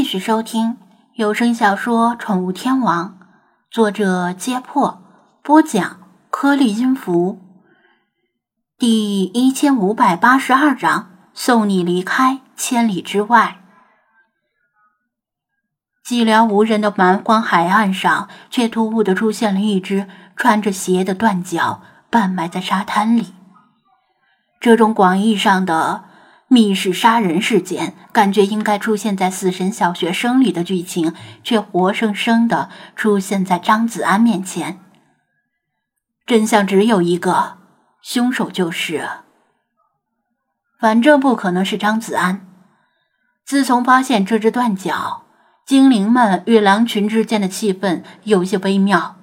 继续收听有声小说《宠物天王》，作者：揭破，播讲：颗粒音符，第一千五百八十二章：送你离开千里之外。寂寥无人的蛮荒海岸上，却突兀的出现了一只穿着鞋的断脚，半埋在沙滩里。这种广义上的……密室杀人事件，感觉应该出现在《死神小学生》里的剧情，却活生生的出现在张子安面前。真相只有一个，凶手就是……反正不可能是张子安。自从发现这只断脚，精灵们与狼群之间的气氛有些微妙。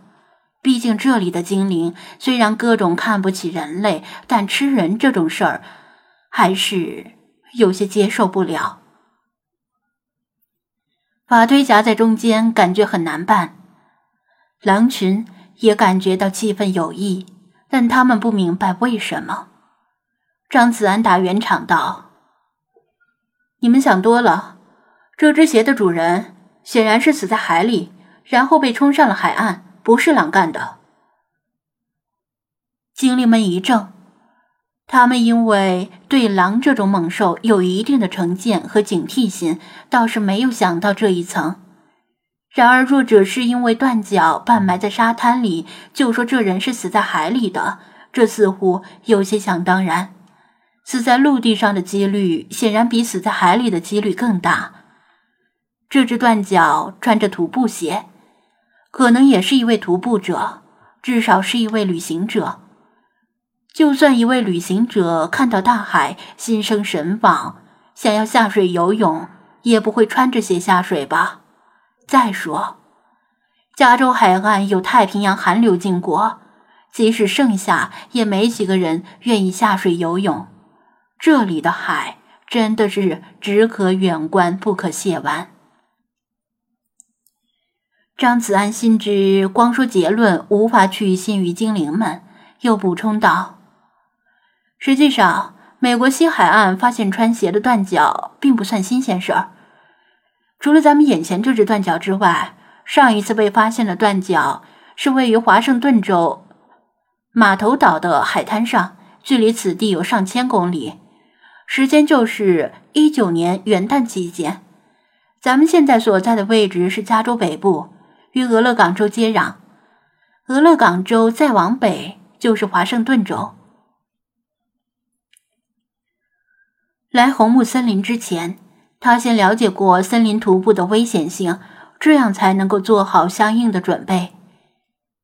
毕竟这里的精灵虽然各种看不起人类，但吃人这种事儿，还是……有些接受不了，法推夹在中间，感觉很难办。狼群也感觉到气氛有异，但他们不明白为什么。张子安打圆场道：“你们想多了，这只鞋的主人显然是死在海里，然后被冲上了海岸，不是狼干的。”精灵们一怔。他们因为对狼这种猛兽有一定的成见和警惕心，倒是没有想到这一层。然而，若只是因为断脚半埋在沙滩里，就说这人是死在海里的，这似乎有些想当然。死在陆地上的几率显然比死在海里的几率更大。这只断脚穿着徒步鞋，可能也是一位徒步者，至少是一位旅行者。就算一位旅行者看到大海，心生神往，想要下水游泳，也不会穿着鞋下水吧？再说，加州海岸有太平洋寒流经过，即使盛夏，也没几个人愿意下水游泳。这里的海真的是只可远观，不可亵玩。张子安心知光说结论无法取信于精灵们，又补充道。实际上，美国西海岸发现穿鞋的断脚并不算新鲜事儿。除了咱们眼前这只断脚之外，上一次被发现的断脚是位于华盛顿州码头岛的海滩上，距离此地有上千公里，时间就是一九年元旦期间。咱们现在所在的位置是加州北部，与俄勒冈州接壤。俄勒冈州再往北就是华盛顿州。来红木森林之前，他先了解过森林徒步的危险性，这样才能够做好相应的准备。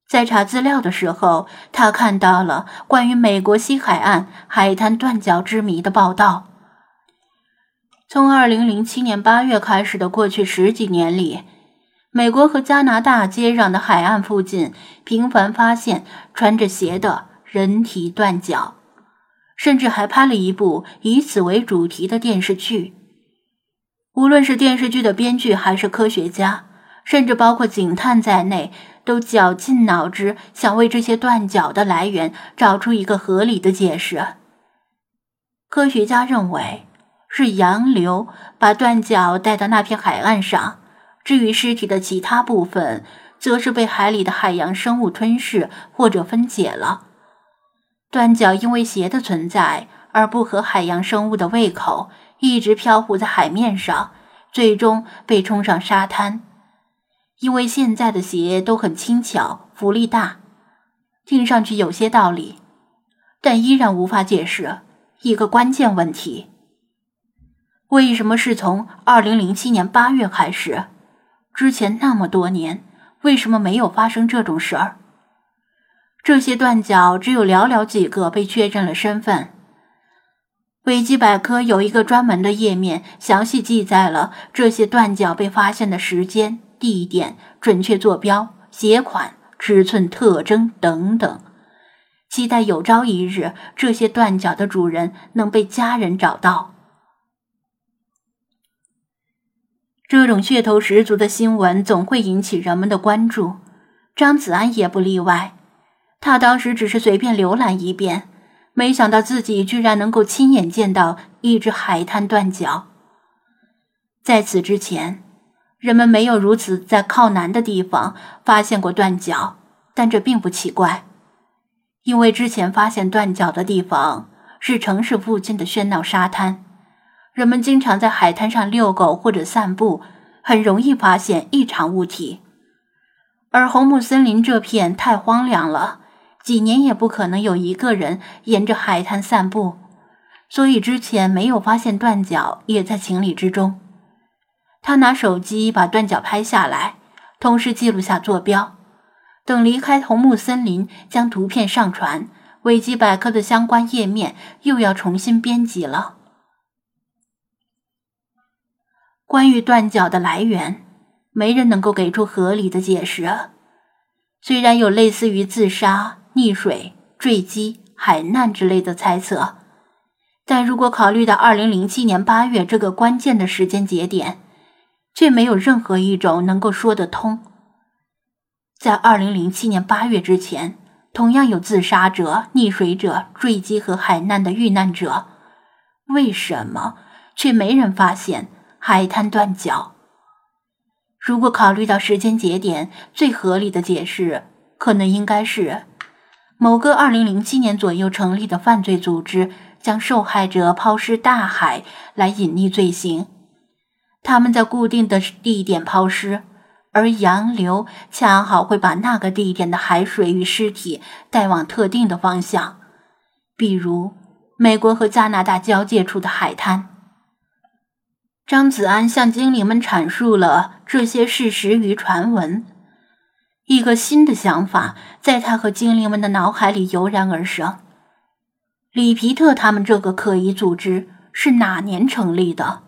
在查资料的时候，他看到了关于美国西海岸海滩断脚之谜的报道。从2007年8月开始的过去十几年里，美国和加拿大接壤的海岸附近频繁发现穿着鞋的人体断脚。甚至还拍了一部以此为主题的电视剧。无论是电视剧的编剧，还是科学家，甚至包括警探在内，都绞尽脑汁想为这些断脚的来源找出一个合理的解释。科学家认为是洋流把断脚带到那片海岸上，至于尸体的其他部分，则是被海里的海洋生物吞噬或者分解了。断脚因为鞋的存在而不合海洋生物的胃口，一直漂浮在海面上，最终被冲上沙滩。因为现在的鞋都很轻巧，浮力大，听上去有些道理，但依然无法解释一个关键问题：为什么是从二零零七年八月开始？之前那么多年，为什么没有发生这种事儿？这些断脚只有寥寥几个被确认了身份。维基百科有一个专门的页面，详细记载了这些断脚被发现的时间、地点、准确坐标、鞋款、尺寸特征等等。期待有朝一日，这些断脚的主人能被家人找到。这种噱头十足的新闻总会引起人们的关注，张子安也不例外。他当时只是随便浏览一遍，没想到自己居然能够亲眼见到一只海滩断脚。在此之前，人们没有如此在靠南的地方发现过断角，但这并不奇怪，因为之前发现断角的地方是城市附近的喧闹沙滩，人们经常在海滩上遛狗或者散步，很容易发现异常物体。而红木森林这片太荒凉了，几年也不可能有一个人沿着海滩散步，所以之前没有发现断角也在情理之中。他拿手机把断脚拍下来，同时记录下坐标。等离开红木森林，将图片上传维基百科的相关页面，又要重新编辑了。关于断脚的来源，没人能够给出合理的解释。虽然有类似于自杀、溺水、坠机、海难之类的猜测，但如果考虑到二零零七年八月这个关键的时间节点，却没有任何一种能够说得通。在二零零七年八月之前，同样有自杀者、溺水者、坠机和海难的遇难者，为什么却没人发现海滩断脚？如果考虑到时间节点，最合理的解释可能应该是某个二零零七年左右成立的犯罪组织将受害者抛尸大海来隐匿罪行。他们在固定的地点抛尸，而洋流恰好会把那个地点的海水与尸体带往特定的方向，比如美国和加拿大交界处的海滩。张子安向精灵们阐述了这些事实与传闻，一个新的想法在他和精灵们的脑海里油然而生：里皮特他们这个可疑组织是哪年成立的？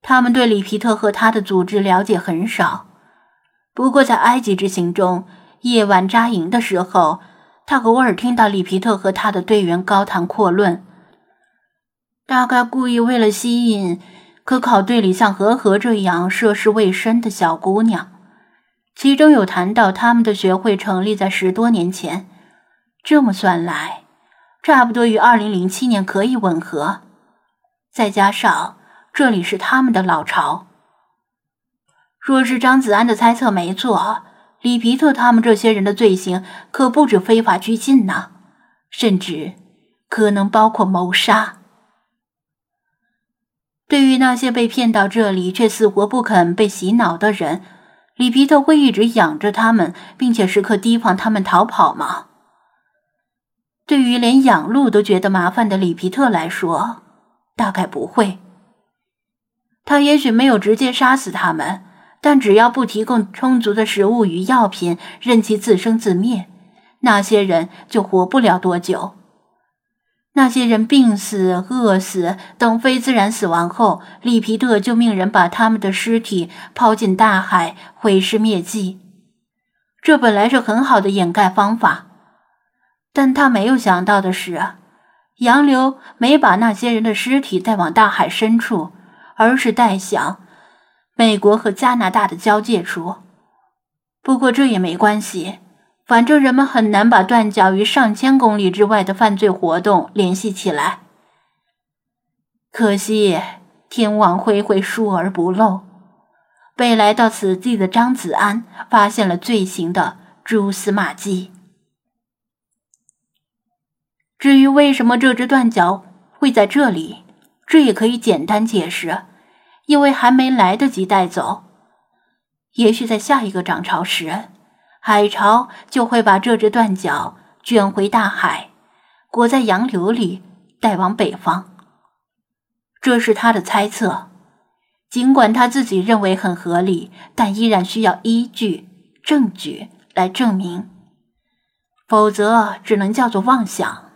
他们对里皮特和他的组织了解很少，不过在埃及之行中，夜晚扎营的时候，他偶尔听到里皮特和他的队员高谈阔论，大概故意为了吸引可考队里像和和这样涉世未深的小姑娘。其中有谈到他们的学会成立在十多年前，这么算来，差不多与二零零七年可以吻合，再加上。这里是他们的老巢。若是张子安的猜测没错，里皮特他们这些人的罪行可不止非法拘禁呢，甚至可能包括谋杀。对于那些被骗到这里却死活不肯被洗脑的人，里皮特会一直养着他们，并且时刻提防他们逃跑吗？对于连养鹿都觉得麻烦的里皮特来说，大概不会。他也许没有直接杀死他们，但只要不提供充足的食物与药品，任其自生自灭，那些人就活不了多久。那些人病死、饿死等非自然死亡后，利皮特就命人把他们的尸体抛进大海，毁尸灭迹。这本来是很好的掩盖方法，但他没有想到的是，洋流没把那些人的尸体带往大海深处。而是带向美国和加拿大的交界处。不过这也没关系，反正人们很难把断脚与上千公里之外的犯罪活动联系起来。可惜天网恢恢，疏而不漏，被来到此地的张子安发现了罪行的蛛丝马迹。至于为什么这只断脚会在这里？这也可以简单解释，因为还没来得及带走。也许在下一个涨潮时，海潮就会把这只断脚卷回大海，裹在洋流里，带往北方。这是他的猜测，尽管他自己认为很合理，但依然需要依据、证据来证明，否则只能叫做妄想。